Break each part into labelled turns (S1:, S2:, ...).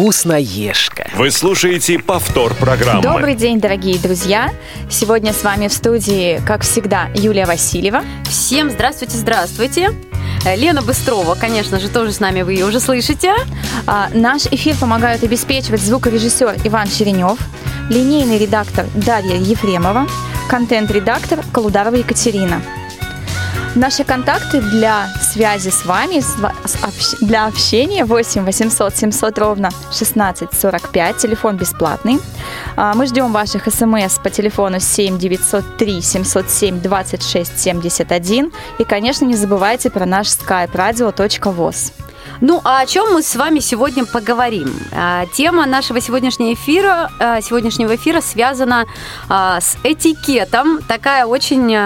S1: вкусноежка.
S2: Вы слушаете повтор программы.
S3: Добрый день, дорогие друзья! Сегодня с вами в студии, как всегда, Юлия Васильева.
S4: Всем здравствуйте, здравствуйте. Э, Лена Быстрова, конечно же, тоже с нами вы ее уже слышите.
S3: А, наш эфир помогают обеспечивать звукорежиссер Иван Черенев, линейный редактор Дарья Ефремова, контент-редактор Колударова Екатерина. Наши контакты для связи с вами, для общения 8 800 700 ровно 1645, телефон бесплатный. А, Мы ждем ваших смс по телефону 7 903 707 26 71. И, конечно, не забывайте про наш skype radio.voz.
S4: Ну, а о чем мы с вами сегодня поговорим? А, Тема нашего сегодняшнего эфира, а, сегодняшнего эфира связана а, с этикетом. Такая очень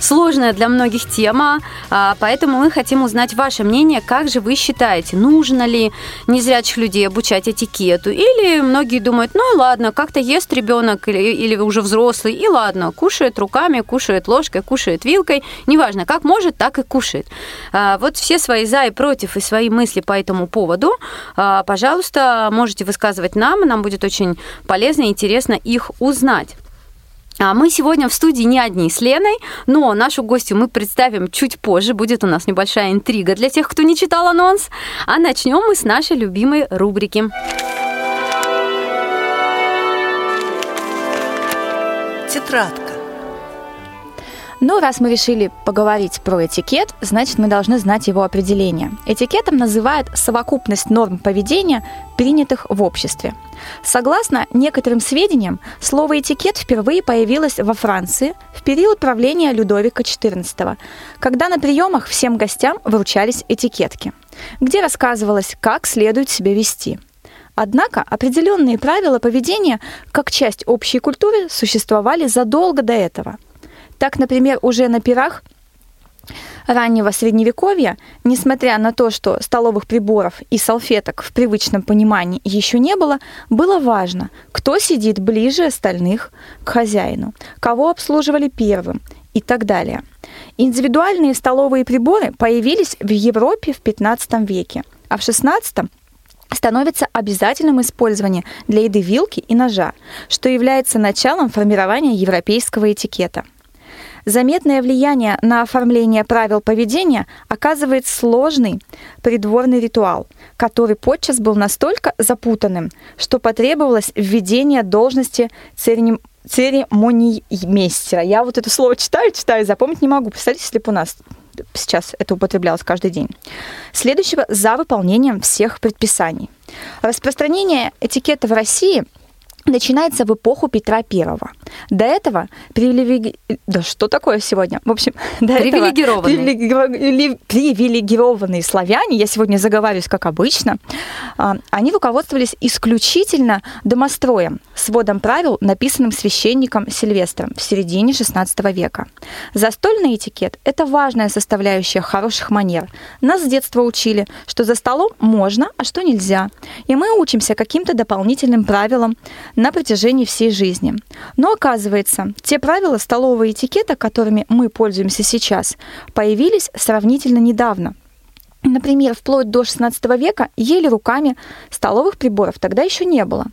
S4: сложная для многих тема, поэтому мы хотим узнать ваше мнение. Как же вы считаете, нужно ли незрячих людей обучать этикету? Или многие думают, ну ладно, как-то ест ребенок или, или уже взрослый, и ладно, кушает руками, кушает ложкой, кушает вилкой, неважно, как может, так и кушает. Вот все свои за и против и свои мысли по этому поводу, а, пожалуйста, можете высказывать нам, нам будет очень полезно и интересно их узнать. А мы сегодня в студии не одни с Леной, но нашу гостью мы представим чуть позже. Будет у нас небольшая интрига для тех, кто не читал анонс. А начнем мы с нашей любимой рубрики.
S5: Тетрадка.
S3: Ну, раз мы решили поговорить про этикет, значит, мы должны знать его определение. Этикетом называют совокупность норм поведения, принятых в обществе. Согласно некоторым сведениям, слово «этикет» впервые появилось во Франции в период правления Людовика XIV, когда на приемах всем гостям вручались этикетки, где рассказывалось, как следует себя вести. Однако определенные правила поведения, как часть общей культуры, существовали задолго до этого – так, например, уже на пирах раннего средневековья, несмотря на то, что столовых приборов и салфеток в привычном понимании еще не было, было важно, кто сидит ближе остальных к хозяину, кого обслуживали первым и так далее. Индивидуальные столовые приборы появились в Европе в 15 веке, а в 16 становится обязательным использование для еды вилки и ножа, что является началом формирования европейского этикета – Заметное влияние на оформление правил поведения оказывает сложный придворный ритуал, который подчас был настолько запутанным, что потребовалось введение должности церем... церемониймейстера. Я вот это слово читаю, читаю, запомнить не могу. Представьте, если бы у нас сейчас это употреблялось каждый день. Следующего за выполнением всех предписаний. Распространение этикета в России – начинается в эпоху Петра Первого. До этого привилеги... Да что такое сегодня? В общем, до
S4: Привилегированные.
S3: этого привилеги- привилегированные славяне, я сегодня заговариваюсь как обычно, а, они руководствовались исключительно домостроем, сводом правил, написанным священником Сильвестром в середине XVI века. Застольный этикет – это важная составляющая хороших манер. Нас с детства учили, что за столом можно, а что нельзя. И мы учимся каким-то дополнительным правилам, на протяжении всей жизни. Но оказывается, те правила столового этикета, которыми мы пользуемся сейчас, появились сравнительно недавно. Например, вплоть до XVI века ели руками, столовых приборов тогда еще не было.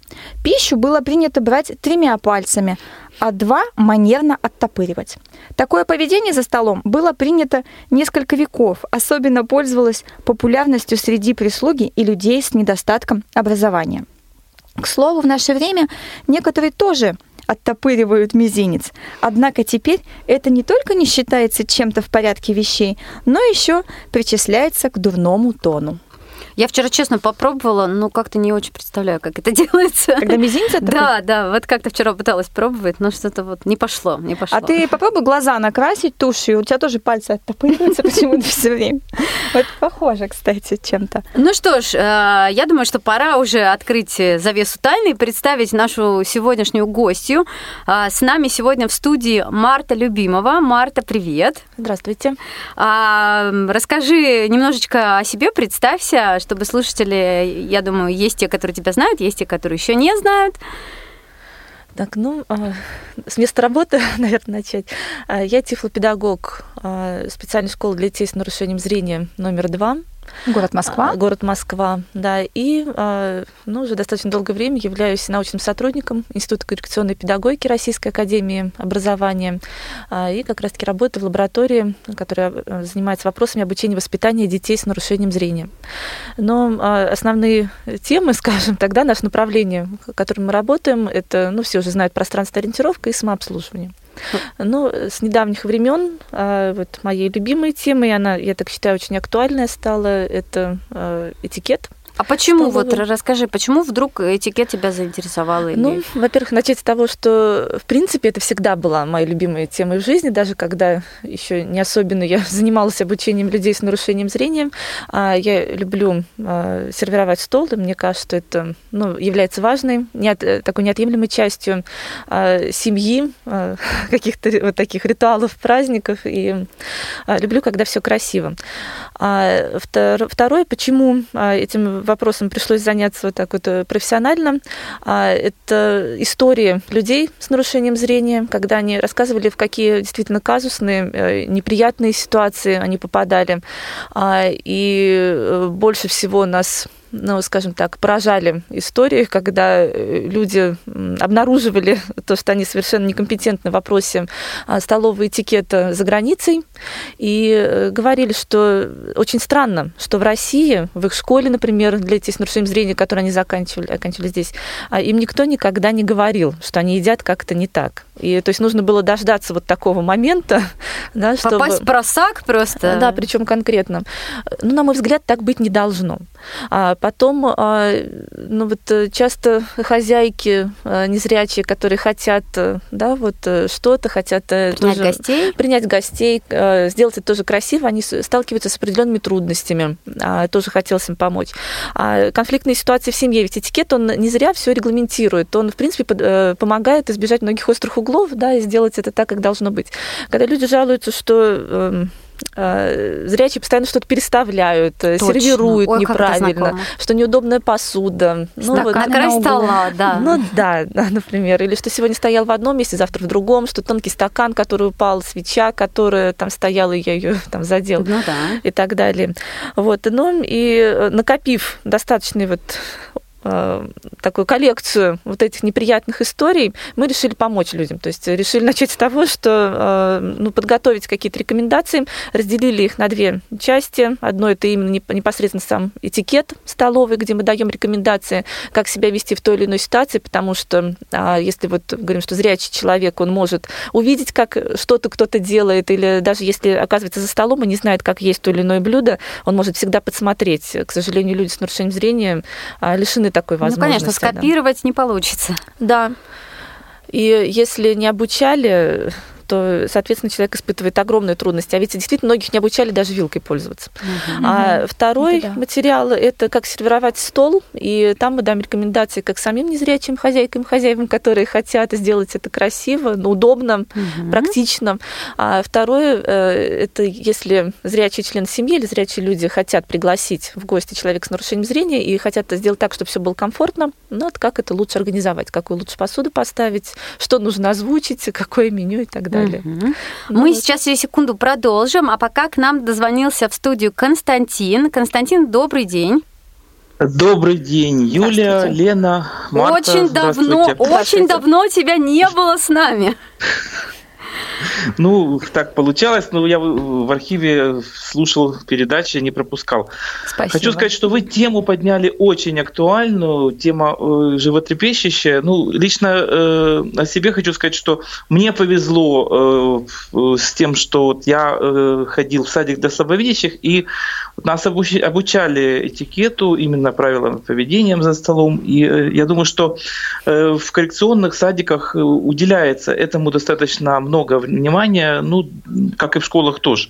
S3: Пищу было принято брать тремя пальцами, а два манерно оттопыривать. Такое поведение за столом было принято несколько веков, особенно пользовалось популярностью среди прислуги и людей с недостатком образования. К слову, в наше время некоторые тоже оттопыривают мизинец. Однако теперь это не только не считается чем-то в порядке вещей, но еще причисляется к дурному тону.
S4: Я вчера, честно, попробовала, но как-то не очень представляю, как это делается.
S3: Когда мизинец
S4: Да, да, вот как-то вчера пыталась пробовать, но что-то вот не пошло, не пошло.
S3: А ты попробуй глаза накрасить тушью, у тебя тоже пальцы оттопыриваются почему-то все время. Вот похоже, кстати, чем-то.
S4: Ну что ж, э, я думаю, что пора уже открыть завесу тайны и представить нашу сегодняшнюю гостью. А, С нами сегодня в студии Марта Любимова. Марта, привет.
S3: Здравствуйте.
S4: А, Расскажи немножечко о себе, представься, чтобы слушатели, я думаю, есть те, которые тебя знают, есть те, которые еще не знают.
S5: Так, ну, а, с места работы, наверное, начать. А, Я тифлопедагог а, специальной школы для детей с нарушением зрения номер два
S3: Город Москва.
S5: А, город Москва, да. И а, ну, уже достаточно долгое время являюсь научным сотрудником Института коррекционной педагогики Российской Академии образования. А, и как раз-таки работаю в лаборатории, которая занимается вопросами обучения и воспитания детей с нарушением зрения. Но основные темы, скажем, тогда наше направление, в котором мы работаем, это, ну, все уже знают, пространство ориентировка и самообслуживание. Ну, с недавних времен а, вот моей любимой темой, она, я так считаю, очень актуальная стала, это а, этикет.
S4: А почему, вот расскажи, почему вдруг этикет тебя заинтересовал? Или...
S5: Ну, во-первых, начать с того, что, в принципе, это всегда была моя любимая тема в жизни, даже когда еще не особенно я занималась обучением людей с нарушением зрения. А я люблю а, сервировать стол, и мне кажется, что это ну, является важной, неот, такой неотъемлемой частью а, семьи, каких-то вот таких ритуалов, праздников, и люблю, когда все красиво. Второе, почему этим вопросом пришлось заняться вот так вот э, профессионально. А, это истории людей с нарушением зрения, когда они рассказывали, в какие действительно казусные, э, неприятные ситуации они попадали. А, и э, больше всего нас ну, скажем так, поражали истории, когда э, люди обнаруживали то, что они совершенно некомпетентны в вопросе а, столового этикета за границей, и э, говорили, что очень странно, что в России, в их школе, например, для детей с нарушением зрения, которые они заканчивали, оканчивали здесь, а, им никто никогда не говорил, что они едят как-то не так. И то есть нужно было дождаться вот такого момента,
S4: да, чтобы... Попасть в просак просто.
S5: Да, причем конкретно. Ну, на мой взгляд, так быть не должно. А потом, а, ну вот э, часто хозяйки а, незрячие, которые хотят, э, да, вот э, что-то, хотят
S4: принять тоже, гостей,
S5: принять гостей, сделать это тоже красиво, они сталкиваются с определенными трудностями. Тоже хотелось им помочь. Конфликтные ситуации в семье, ведь этикет, он не зря все регламентирует, он, в принципе, помогает избежать многих острых углов, да, и сделать это так, как должно быть. Когда люди жалуются, что эм, зрячие постоянно что-то переставляют, э, Точно. сервируют Ой, неправильно, что неудобная посуда.
S4: Ну, вот, на край стола, да.
S5: Ну да, например. Или что сегодня стоял в одном месте, завтра в другом, что тонкий стакан, который упал, свеча, которая там стояла, и я ее там задел. Ну да. И так далее. Вот, ну и э, накопив достаточный вот Э, такую коллекцию вот этих неприятных историй, мы решили помочь людям. То есть решили начать с того, что э, ну, подготовить какие-то рекомендации, разделили их на две части. Одно это именно непосредственно сам этикет столовый, где мы даем рекомендации, как себя вести в той или иной ситуации, потому что а, если вот говорим, что зрячий человек, он может увидеть, как что-то кто-то делает, или даже если оказывается за столом и не знает, как есть то или иное блюдо, он может всегда подсмотреть. К сожалению, люди с нарушением зрения а, лишены такой возможности.
S4: Ну, конечно, скопировать да. не получится.
S5: Да. И если не обучали то, соответственно, человек испытывает огромные трудности. А ведь действительно многих не обучали даже вилкой пользоваться. Угу. А второй это да. материал – это как сервировать стол, и там мы даем рекомендации как самим незрячим хозяйкам, хозяевам, которые хотят сделать это красиво, ну, удобно, угу. практично. А второе э, – это если зрячий член семьи или зрячие люди хотят пригласить в гости человека с нарушением зрения и хотят сделать так, чтобы все было комфортно, ну, вот как это лучше организовать, какую лучше посуду поставить, что нужно озвучить, какое меню и так далее далее. Угу.
S4: Ну, Мы вот. сейчас через секунду продолжим, а пока к нам дозвонился в студию Константин. Константин, добрый день.
S1: Добрый день, Юлия, Лена, Марта.
S4: Очень давно, очень давно тебя не было с нами.
S1: Ну, так получалось, но я в архиве слушал передачи, не пропускал. Спасибо. Хочу сказать, что вы тему подняли очень актуальную, тема э, животрепещущая. Ну, лично э, о себе хочу сказать, что мне повезло э, с тем, что вот я э, ходил в садик для слабовидящих, и нас обучали этикету, именно правилам поведения за столом. И э, я думаю, что э, в коррекционных садиках уделяется этому достаточно много внимания, ну, как и в школах тоже.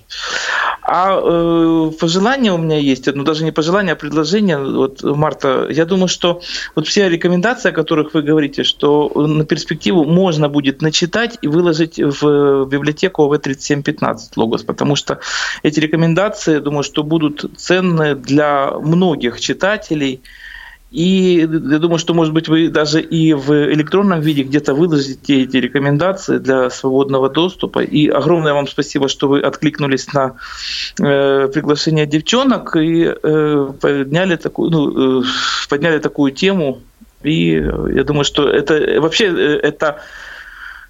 S1: А э, пожелание у меня есть, ну даже не пожелание, а предложение, вот, Марта, я думаю, что вот все рекомендации, о которых вы говорите, что на перспективу можно будет начитать и выложить в библиотеку ОВ-3715 Логос, потому что эти рекомендации, думаю, что будут ценны для многих читателей, И я думаю, что, может быть, вы даже и в электронном виде где-то выложите эти рекомендации для свободного доступа. И огромное вам спасибо, что вы откликнулись на э, приглашение девчонок и э, подняли такую, ну, э, подняли такую тему. И я думаю, что это вообще э, это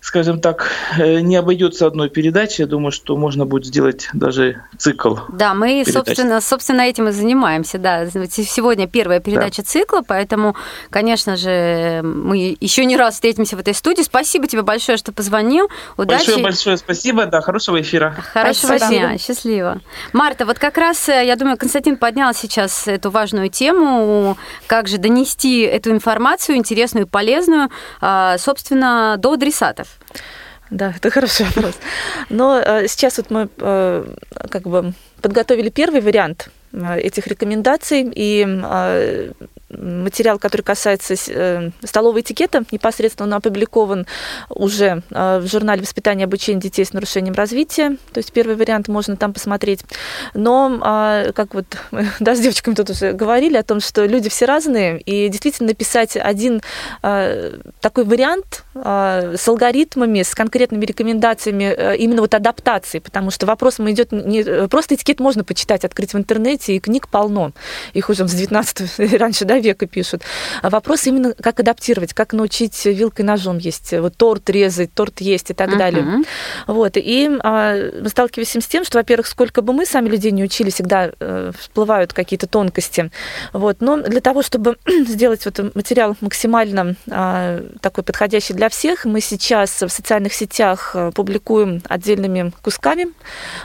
S1: скажем так, э, не обойдется одной передачей. Я думаю, что можно будет сделать даже цикл.
S4: Да, мы, собственно, собственно, этим и занимаемся. Да. Сегодня первая передача да. цикла, поэтому, конечно же, мы еще не раз встретимся в этой студии. Спасибо тебе большое, что позвонил.
S1: Удачи. Большое-большое спасибо. Да, хорошего эфира.
S4: Хорошего спасибо. дня. Счастливо. Марта, вот как раз, э, я думаю, Константин поднял сейчас эту важную тему, как же донести эту информацию интересную и полезную, а, собственно, до адресатов.
S5: Да, это хороший вопрос. Но э, сейчас вот мы э, как бы подготовили первый вариант э, этих рекомендаций, и э, материал, который касается э, столового этикета, непосредственно он опубликован уже э, в журнале «Воспитание и обучение детей с нарушением развития». То есть первый вариант можно там посмотреть. Но, а, как вот да, с девочками тут уже говорили о том, что люди все разные, и действительно написать один а, такой вариант с алгоритмами, с конкретными рекомендациями именно вот адаптации, потому что вопросом идет не просто этикет можно почитать, открыть в интернете, и книг полно. Их уже с 19 раньше, да, века пишут. А вопрос именно, как адаптировать, как научить вилкой ножом есть, вот торт резать, торт есть и так uh-huh. далее. Вот, и а, мы сталкиваемся с тем, что, во-первых, сколько бы мы сами людей не учили, всегда э, всплывают какие-то тонкости. Вот, но для того, чтобы сделать вот материал максимально а, такой подходящий для всех, мы сейчас в социальных сетях э, публикуем отдельными кусками.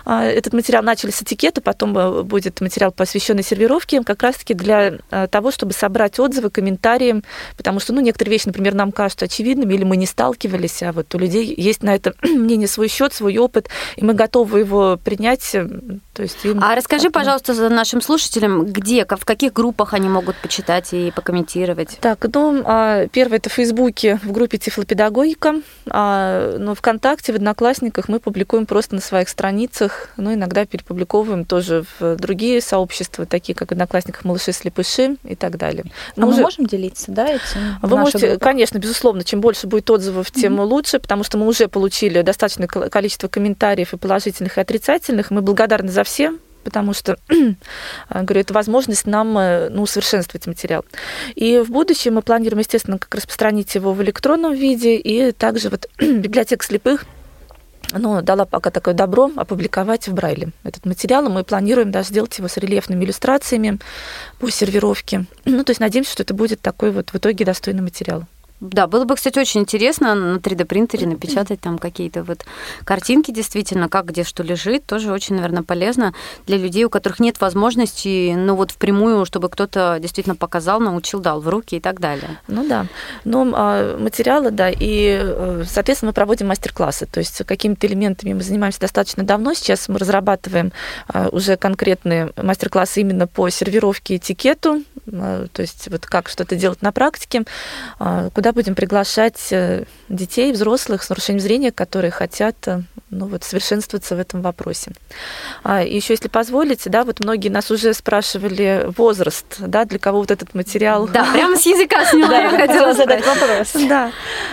S5: А, этот материал начали с этикета, потом э, будет материал, посвященный сервировке, как раз-таки для а, того, чтобы собрать отзывы, комментарии, потому что, ну, некоторые вещи, например, нам кажутся очевидными, или мы не сталкивались, а вот у людей есть на это мнение свой счет, свой опыт, и мы готовы его принять. То есть
S4: им а расскажи, пожалуйста, за нашим слушателям, где, в каких группах они могут почитать и покомментировать?
S5: Так, ну, а, первое это в Фейсбуке, в группе Тифлопедагогика, а, но ВКонтакте, в Одноклассниках мы публикуем просто на своих страницах, ну, иногда перепубликовываем тоже в другие сообщества, такие как в Одноклассниках «Малыши слепыши» и так далее.
S3: Мы а уже... мы можем делиться, да, этим?
S5: Вы можете, группах? конечно, безусловно, чем больше будет отзывов, тем mm-hmm. лучше, потому что мы уже получили достаточное количество комментариев и положительных, и отрицательных. Мы благодарны за все, потому что, говорю, это возможность нам э, ну, усовершенствовать материал. И в будущем мы планируем, естественно, как распространить его в электронном виде, и также вот библиотека слепых ну, дала пока такое добро опубликовать в Брайле этот материал. Мы планируем даже сделать его с рельефными иллюстрациями по сервировке. Ну, то есть надеемся, что это будет такой вот в итоге достойный материал.
S4: Да, было бы, кстати, очень интересно на 3D-принтере напечатать там какие-то вот картинки, действительно, как где что лежит. Тоже очень, наверное, полезно для людей, у которых нет возможности, ну вот впрямую, чтобы кто-то действительно показал, научил, дал в руки и так далее.
S5: Ну да. Ну, а, материалы, да, и, э, соответственно, мы проводим мастер-классы. То есть какими-то элементами мы занимаемся достаточно давно. Сейчас мы разрабатываем а, уже конкретные мастер-классы именно по сервировке этикету, а, то есть вот как что-то делать на практике, куда будем приглашать э, детей, взрослых с нарушением зрения, которые хотят э, ну, вот, совершенствоваться в этом вопросе. А еще, если позволите, да, вот многие нас уже спрашивали возраст, да, для кого вот этот материал.
S4: Да, прямо с языка сняла, я хотела задать вопрос.
S5: Да.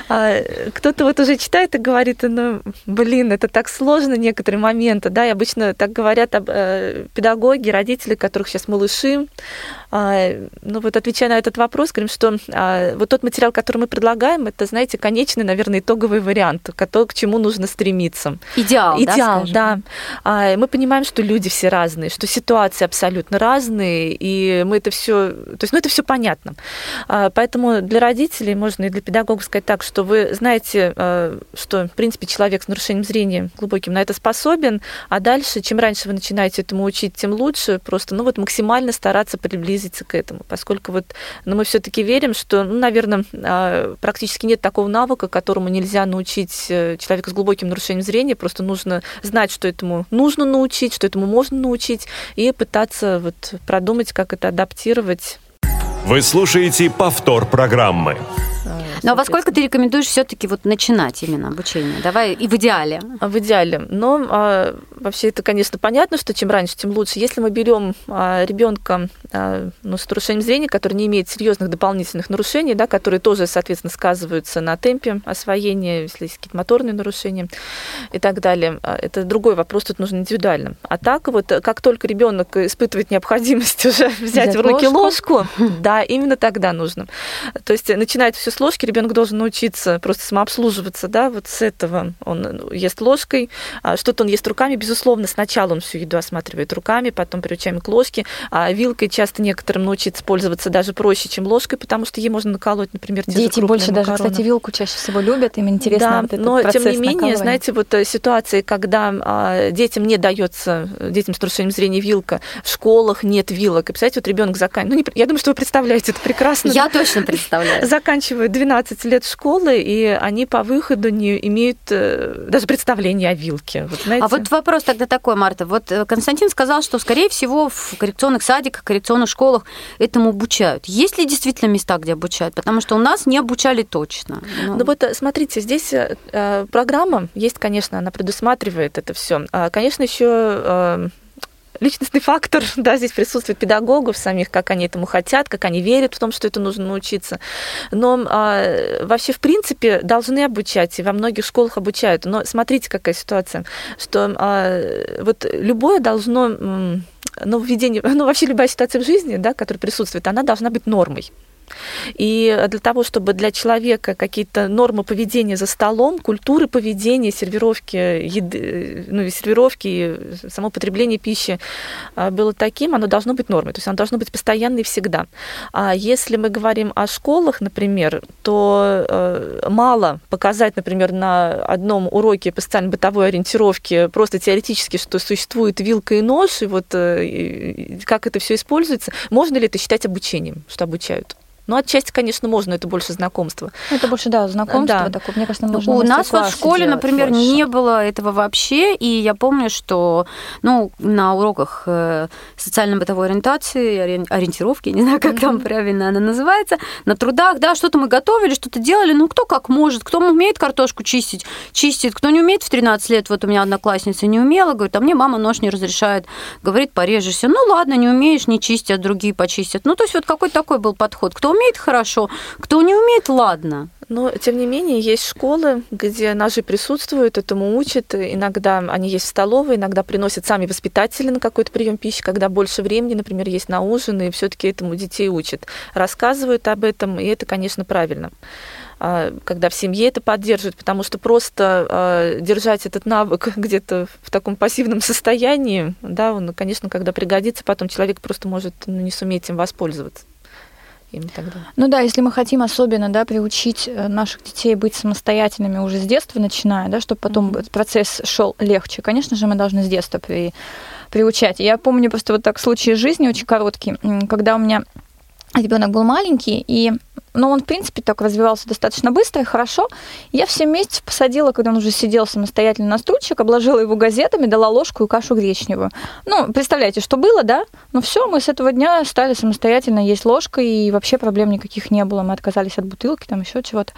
S5: А, кто-то вот уже читает и говорит, ну, блин, это так сложно некоторые моменты, да, и обычно так говорят э, педагоги, родители, которых сейчас малыши, ну вот отвечая на этот вопрос, говорим, что а, вот тот материал, который мы предлагаем, это, знаете, конечный, наверное, итоговый вариант, к чему нужно стремиться.
S4: Идеал,
S5: Идеал, да. да. А, мы понимаем, что люди все разные, что ситуации абсолютно разные, и мы это все, то есть, ну это все понятно. Поэтому для родителей можно и для педагогов сказать так, что вы знаете, что, в принципе, человек с нарушением зрения глубоким на это способен, а дальше, чем раньше вы начинаете этому учить, тем лучше. Просто, ну вот максимально стараться приблизиться приблизиться к этому, поскольку вот, но ну, мы все-таки верим, что, ну, наверное, а, практически нет такого навыка, которому нельзя научить э, человека с глубоким нарушением зрения, просто нужно знать, что этому нужно научить, что этому можно научить, и пытаться вот продумать, как это адаптировать.
S2: Вы слушаете повтор программы.
S4: Но во сколько ты рекомендуешь все-таки вот начинать именно обучение? Давай и в идеале.
S5: В идеале. Но а, вообще это, конечно, понятно, что чем раньше, тем лучше. Если мы берем а, ребенка а, ну, с нарушением зрения, который не имеет серьезных дополнительных нарушений, да, которые тоже, соответственно, сказываются на темпе освоения, если есть какие-то моторные нарушения и так далее, а, это другой вопрос, тут нужно индивидуально. А так вот, как только ребенок испытывает необходимость уже взять, взять в руки ложку, ложку да, именно тогда нужно. То есть начинать все с ложки, ребенок должен научиться просто самообслуживаться, да, вот с этого он ну, ест ложкой, а, что-то он ест руками, безусловно, сначала он всю еду осматривает руками, потом приучаем к ложке, а вилкой часто некоторым научиться пользоваться даже проще, чем ложкой, потому что ей можно наколоть, например, те
S3: Дети больше макароны. даже, кстати, вилку чаще всего любят, им интересно
S5: да,
S3: вот этот
S5: но тем не менее, знаете, вот э, ситуации, когда а, детям не дается, детям с нарушением зрения вилка, в школах нет вилок, и, представляете, вот ребенок заканчивает, ну, не, я думаю, что вы представляете это прекрасно.
S4: Я точно представляю.
S5: Заканчивают 12 лет школы, и они по выходу не имеют э, даже представления о вилке.
S4: Вот, знаете? А вот вопрос тогда такой, Марта. Вот э, Константин сказал, что, скорее всего, в коррекционных садиках, коррекционных школах этому обучают. Есть ли действительно места, где обучают? Потому что у нас не обучали точно.
S5: Ну, ну вот э, смотрите, здесь программа есть, конечно, она предусматривает это все. А, конечно, еще личностный фактор, да, здесь присутствует педагогов самих, как они этому хотят, как они верят в том, что это нужно научиться. Но а, вообще, в принципе, должны обучать, и во многих школах обучают. Но смотрите, какая ситуация, что а, вот любое должно нововведение, ну, вообще любая ситуация в жизни, да, которая присутствует, она должна быть нормой. И для того, чтобы для человека какие-то нормы поведения за столом, культуры поведения, сервировки, еды, ну, и сервировки, и само потребление пищи а, было таким, оно должно быть нормой. То есть оно должно быть постоянно и всегда. А если мы говорим о школах, например, то э, мало показать, например, на одном уроке по социальной бытовой ориентировке просто теоретически, что существует вилка и нож, и вот э, как это все используется. Можно ли это считать обучением, что обучают? Ну, отчасти, конечно, можно, это больше знакомство.
S3: Ну, это больше, да, знакомство да. такое. Мне кажется, нужно
S4: У нас в школе, например, больше. не было этого вообще, и я помню, что, ну, на уроках э, социально-бытовой ориентации, ориентировки, не знаю, как mm-hmm. там правильно она называется, на трудах, да, что-то мы готовили, что-то делали, ну, кто как может, кто умеет картошку чистить, чистит, кто не умеет в 13 лет, вот у меня одноклассница не умела, говорит, а мне мама нож не разрешает, говорит, порежешься, ну, ладно, не умеешь, не чистят, другие почистят. Ну, то есть вот какой такой был подход. Кто умеет хорошо, кто не умеет, ладно.
S5: Но, тем не менее, есть школы, где ножи присутствуют, этому учат. Иногда они есть в столовой, иногда приносят сами воспитатели на какой-то прием пищи, когда больше времени, например, есть на ужин, и все-таки этому детей учат. Рассказывают об этом, и это, конечно, правильно а, когда в семье это поддерживают, потому что просто а, держать этот навык где-то в таком пассивном состоянии, да, он, конечно, когда пригодится, потом человек просто может ну, не суметь им воспользоваться
S3: им тогда. Ну да, если мы хотим особенно да, приучить э, наших детей быть самостоятельными уже с детства начиная, да, чтобы потом mm-hmm. процесс шел легче, конечно же, мы должны с детства при, приучать. Я помню просто вот так случай жизни очень короткий, когда у меня ребенок был маленький, и но он, в принципе, так развивался достаточно быстро и хорошо. Я в 7 месяцев посадила, когда он уже сидел самостоятельно на стульчик, обложила его газетами, дала ложку и кашу гречневую. Ну, представляете, что было, да? Ну все, мы с этого дня стали самостоятельно есть ложкой, и вообще проблем никаких не было. Мы отказались от бутылки, там еще чего-то.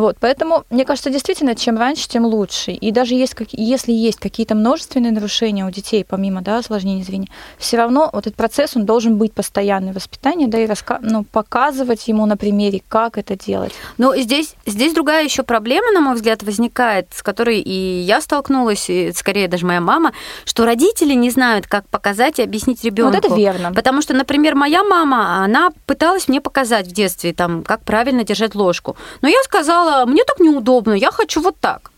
S3: Вот, поэтому, мне кажется, действительно, чем раньше, тем лучше. И даже есть, если есть какие-то множественные нарушения у детей, помимо да, осложнений зрения, все равно вот этот процесс, он должен быть постоянное воспитание, да, и раска... ну, показывать ему на примере, как это делать.
S4: Но здесь, здесь другая еще проблема, на мой взгляд, возникает, с которой и я столкнулась, и скорее даже моя мама, что родители не знают, как показать и объяснить ребенку.
S3: Вот это верно.
S4: Потому что, например, моя мама, она пыталась мне показать в детстве, там, как правильно держать ложку. Но я сказала, сказала, мне так неудобно, я хочу вот так.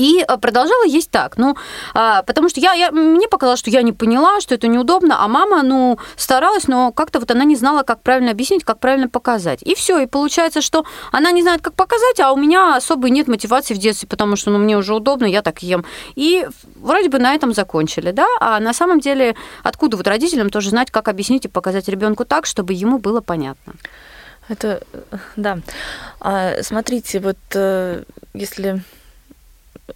S4: И э, продолжала есть так. Ну, а, потому что я, я, мне показалось, что я не поняла, что это неудобно, а мама, ну, старалась, но как-то вот она не знала, как правильно объяснить, как правильно показать. И все, и получается, что она не знает, как показать, а у меня особой нет мотивации в детстве, потому что, ну, мне уже удобно, я так ем. И вроде бы на этом закончили, да, а на самом деле откуда вот родителям тоже знать, как объяснить и показать ребенку так, чтобы ему было понятно.
S5: Это, да. А, смотрите, вот э, если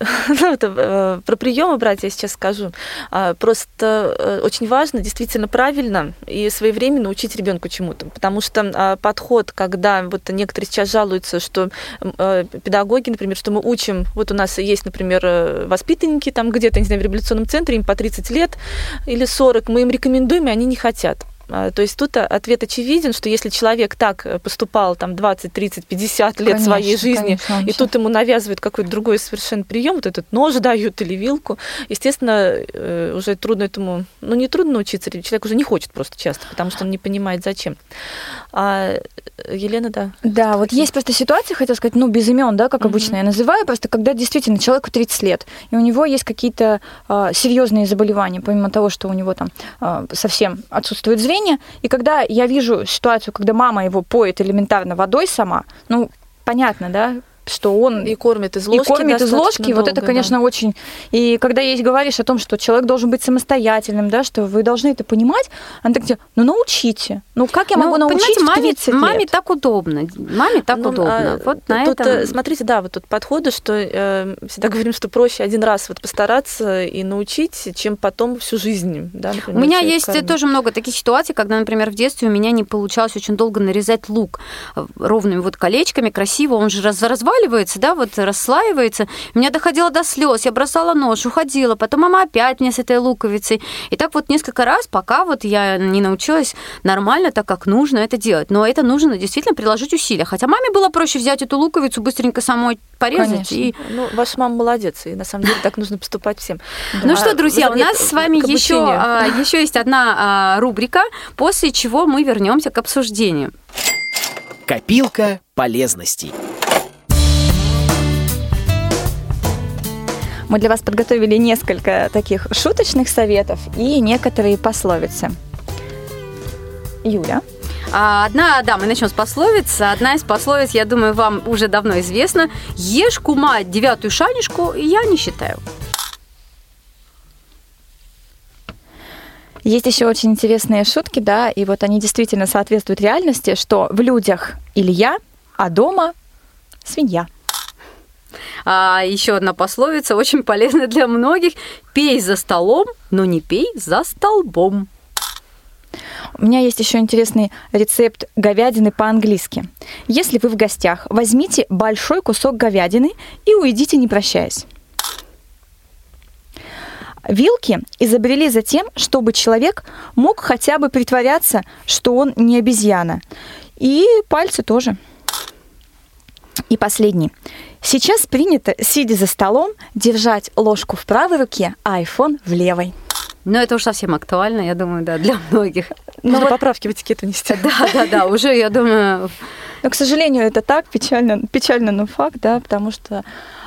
S5: ну, это, э, про приемы брать я сейчас скажу. А, просто э, очень важно действительно правильно и своевременно учить ребенку чему-то, потому что а, подход, когда вот некоторые сейчас жалуются, что педагоги, например, что мы учим, вот у нас есть, например, воспитанники там где-то, не знаю, в революционном центре, им по 30 лет или 40, мы им рекомендуем, и они не хотят. А, то есть тут ответ очевиден, что если человек так э, поступал там 20, 30, 50 лет конечно, своей жизни, конечно, и тут ему навязывают какой-то другой совершенно прием, вот этот нож дают или вилку, естественно, э, уже трудно этому, ну не трудно научиться, человек уже не хочет просто часто, потому что он не понимает зачем. А э, Елена, да?
S3: Да, вот есть просто ситуация, хотел сказать, ну без имен, да, как обычно я называю, просто когда действительно человеку 30 лет, и у него есть какие-то э, серьезные заболевания, помимо того, что у него там э, совсем отсутствует зрение, зрения. И когда я вижу ситуацию, когда мама его поет элементарно водой сама, ну, понятно, да, что он
S5: и кормит из ложки,
S3: и кормит из ложки, долго, вот это, конечно, да. очень. И когда есть говоришь о том, что человек должен быть самостоятельным, да, что вы должны это понимать, она так говорит, ну научите, ну как я могу ну, научить
S4: маме, маме так удобно, маме так ну, удобно. А, вот на
S5: тут,
S4: этом.
S5: Смотрите, да, вот тут подходы, что э, всегда говорим, что проще один раз вот постараться и научить, чем потом всю жизнь, да.
S4: Например, у меня есть кормит. тоже много таких ситуаций, когда, например, в детстве у меня не получалось очень долго нарезать лук э, ровными вот колечками, красиво, он же раз разваливается разваливается, да, вот расслаивается. У меня доходило до слез, я бросала нож, уходила, потом мама опять мне с этой луковицей. И так вот несколько раз, пока вот я не научилась нормально, так как нужно это делать. Но это нужно действительно приложить усилия. Хотя маме было проще взять эту луковицу, быстренько самой порезать.
S5: Конечно. И... Ну, ваша мама молодец, и на самом деле так нужно поступать всем.
S4: Ну что, друзья, у нас с вами еще, а, еще есть одна а, рубрика, после чего мы вернемся к обсуждению.
S6: Копилка полезностей.
S3: Мы для вас подготовили несколько таких шуточных советов и некоторые пословицы. Юля.
S4: А, одна, да, мы начнем с пословицы. Одна из пословиц, я думаю, вам уже давно известна. Ешь, кума, девятую шанишку, я не считаю.
S3: Есть еще очень интересные шутки, да, и вот они действительно соответствуют реальности, что в людях Илья, а дома свинья.
S4: А, еще одна пословица, очень полезная для многих. Пей за столом, но не пей за столбом.
S3: У меня есть еще интересный рецепт говядины по-английски. Если вы в гостях, возьмите большой кусок говядины и уйдите, не прощаясь. Вилки изобрели за тем, чтобы человек мог хотя бы притворяться, что он не обезьяна. И пальцы тоже. И последний. Сейчас принято, сидя за столом, держать ложку в правой руке, а iPhone в левой.
S4: Но это уж совсем актуально, я думаю, да, для многих.
S5: Ну, вот... поправки в этикет внести.
S4: Да, да, да, уже, я думаю...
S3: Но, к сожалению, это так, печально, печально, но факт, да, потому что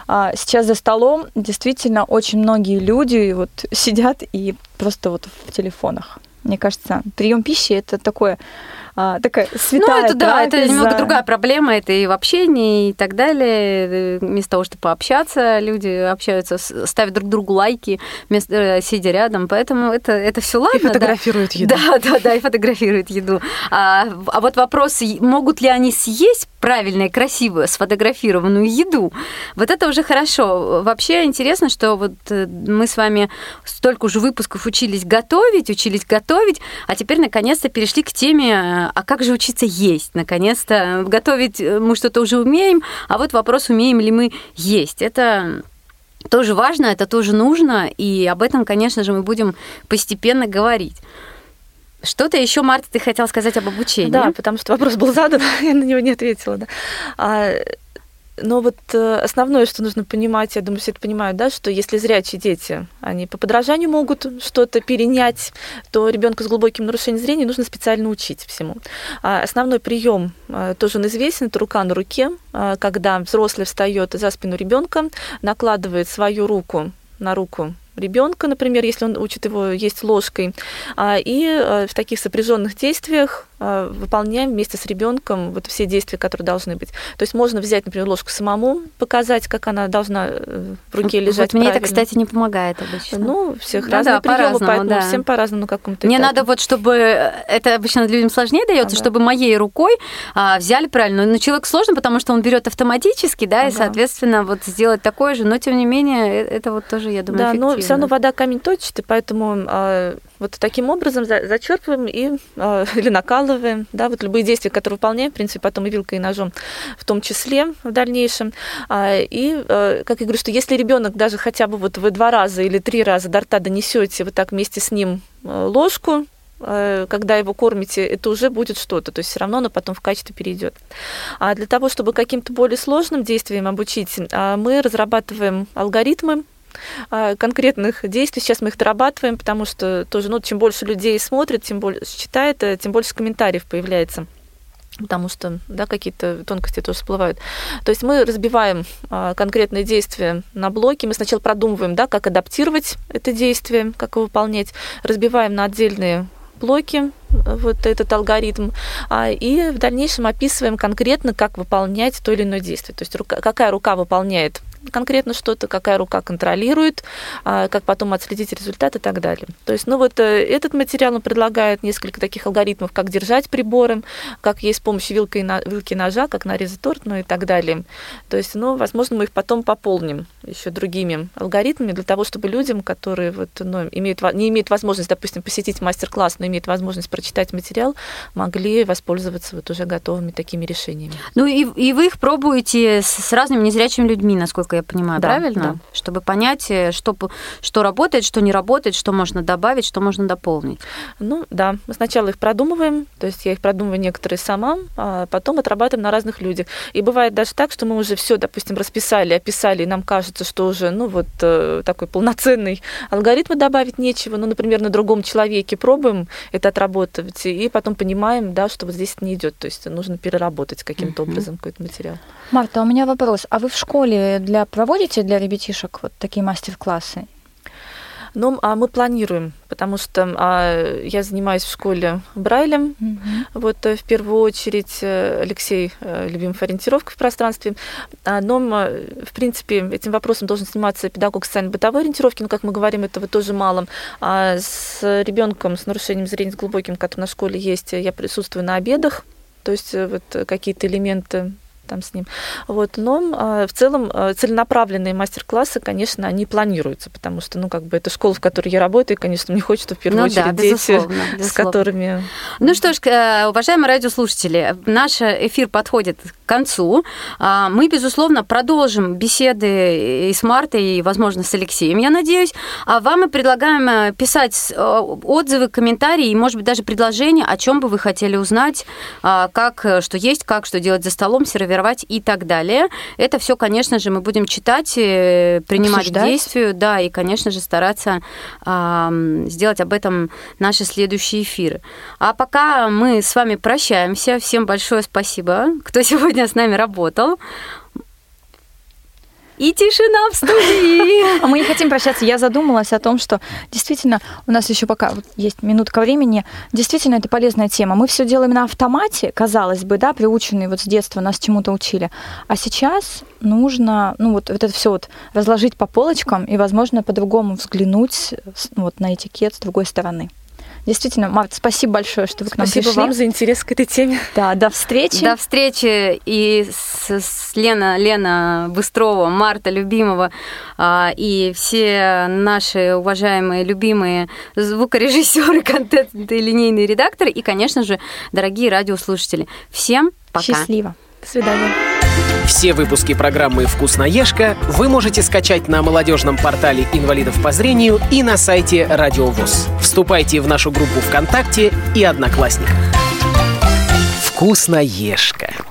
S3: а, сейчас за столом действительно очень многие люди вот сидят и просто вот в телефонах. Мне кажется, прием пищи это такое а, такая святая
S4: Ну, это да, это немного другая проблема, это и в общении и так далее. Вместо того, чтобы пообщаться, люди общаются, ставят друг другу лайки, вместо, э, сидя рядом, поэтому это, это все ладно. И
S5: фотографируют
S4: да?
S5: еду.
S4: Да, да, да, и фотографируют еду. А, а вот вопрос, могут ли они съесть правильно и красиво сфотографированную еду, вот это уже хорошо. Вообще интересно, что вот э, мы с вами столько уже выпусков учились готовить, учились готовить, а теперь наконец-то перешли к теме э, а как же учиться есть? Наконец-то готовить э, мы что-то уже умеем, а вот вопрос, умеем ли мы есть. Это тоже важно, это тоже нужно, и об этом, конечно же, мы будем постепенно говорить. Что-то еще, Марта, ты хотела сказать об обучении?
S5: Да, потому что вопрос был задан, я на него не ответила. Да. А, но вот э, основное, что нужно понимать, я думаю, все это понимают, да, что если зрячие дети, они по подражанию могут что-то перенять, то ребенку с глубоким нарушением зрения нужно специально учить всему. А основной прием э, тоже он известен, это рука на руке, э, когда взрослый встает за спину ребенка, накладывает свою руку на руку ребенка, например, если он учит его есть ложкой, а, и в таких сопряженных действиях выполняем вместе с ребенком вот все действия, которые должны быть. То есть можно взять, например, ложку самому, показать, как она должна э, в руке лежать.
S4: Вот мне это, кстати, не помогает обычно.
S5: Ну, всех ну, разные да, приемы, по поэтому да. всем по-разному на каком-то
S4: Мне этапе. надо вот, чтобы это обычно людям сложнее дается, ага. чтобы моей рукой а, взяли правильно. Но человек сложно, потому что он берет автоматически, да, ага. и, соответственно, вот сделать такое же, но тем не менее, э, это вот тоже, я думаю,
S5: Да, но все равно вода камень точит, и поэтому а, вот таким образом зачерпываем и а, или накалываем, да, вот любые действия, которые выполняем, в принципе, потом и вилкой, и ножом, в том числе в дальнейшем. А, и, а, как я говорю, что если ребенок даже хотя бы вот вы два раза или три раза до рта донесете вот так вместе с ним ложку, когда его кормите, это уже будет что-то, то есть все равно оно потом в качестве перейдет. А для того, чтобы каким-то более сложным действиям обучить, мы разрабатываем алгоритмы, а, конкретных действий. Сейчас мы их дорабатываем, потому что тоже, ну, чем больше людей смотрит, тем больше читает, э, тем больше комментариев появляется потому что да, какие-то тонкости тоже всплывают. То есть мы разбиваем а, конкретные действия на блоки, мы сначала продумываем, да, как адаптировать это действие, как его выполнять, разбиваем на отдельные блоки, вот этот алгоритм, а, и в дальнейшем описываем конкретно, как выполнять то или иное действие. То есть рука, какая рука выполняет конкретно что-то, какая рука контролирует, а, как потом отследить результат и так далее. То есть, ну вот э, этот материал он предлагает несколько таких алгоритмов, как держать приборы, как есть с помощью вилки, и вилки ножа, как нарезать торт, ну и так далее. То есть, ну, возможно, мы их потом пополним еще другими алгоритмами для того, чтобы людям, которые вот, ну, имеют, не имеют возможность, допустим, посетить мастер-класс, но имеют возможность прочитать материал, могли воспользоваться вот уже готовыми такими решениями.
S4: Ну и, и вы их пробуете с разными незрячими людьми, насколько я понимаю, да, правильно? Да. Чтобы понять, э, что, что работает, что не работает, что можно добавить, что можно дополнить.
S5: Ну да, мы сначала их продумываем, то есть я их продумываю некоторые сама, а потом отрабатываем на разных людях. И бывает даже так, что мы уже все, допустим, расписали, описали, и нам кажется, что уже, ну вот э, такой полноценный алгоритм добавить нечего, ну, например, на другом человеке пробуем это отработать, и потом понимаем, да, что вот здесь это не идет, то есть нужно переработать каким-то образом какой-то материал.
S3: Марта, у меня вопрос. А вы в школе для проводите для ребятишек вот такие мастер-классы?
S5: Ну, а мы планируем, потому что а, я занимаюсь в школе Брайлем. Mm-hmm. Вот э, в первую очередь э, Алексей э, любим ориентировка в пространстве. А, но, в принципе, этим вопросом должен заниматься педагог социально-бытовой ориентировки, но, как мы говорим, этого тоже мало. А с ребенком с нарушением зрения с глубоким, который на школе есть, я присутствую на обедах. То есть вот какие-то элементы там с ним. Вот. Но а, в целом а, целенаправленные мастер-классы, конечно, они планируются, потому что, ну, как бы это школа, в которой я работаю, и, конечно, мне хочется в первую ну, очередь да, дети, безусловно, безусловно. с которыми...
S4: Ну что ж, э, уважаемые радиослушатели, наш эфир подходит к концу. А, мы, безусловно, продолжим беседы и с Мартой, и, возможно, с Алексеем, я надеюсь. А вам мы предлагаем э, писать э, отзывы, комментарии и, может быть, даже предложения, о чем бы вы хотели узнать, как, что есть, как, что делать за столом, сервер формировать и так далее. Это все, конечно же, мы будем читать, э, принимать Обсуждать. к действию, да, и, конечно же, стараться э, сделать об этом наши следующие эфиры. А пока мы с вами прощаемся. Всем большое спасибо, кто сегодня с нами работал. И тишина в студии.
S3: А мы не хотим прощаться. Я задумалась о том, что действительно у нас еще пока есть минутка времени. Действительно, это полезная тема. Мы все делаем на автомате, казалось бы, да, приученные вот с детства нас чему-то учили. А сейчас нужно, ну вот, вот это все вот разложить по полочкам и, возможно, по-другому взглянуть вот на этикет с другой стороны. Действительно, Март, спасибо большое, что вы к нам
S5: спасибо
S3: пришли.
S5: Спасибо вам за интерес к этой теме.
S3: Да, до встречи.
S4: До встречи и с, с Лена, Лена Быстрова, Марта Любимова а, и все наши уважаемые, любимые звукорежиссеры, контент и линейные редакторы и, конечно же, дорогие радиослушатели. Всем пока.
S3: Счастливо.
S5: До свидания.
S6: Все выпуски программы «Вкусноежка» вы можете скачать на молодежном портале инвалидов по зрению и на сайте Радио ВОЗ. Вступайте в нашу группу ВКонтакте и Одноклассниках. «Вкусноежка».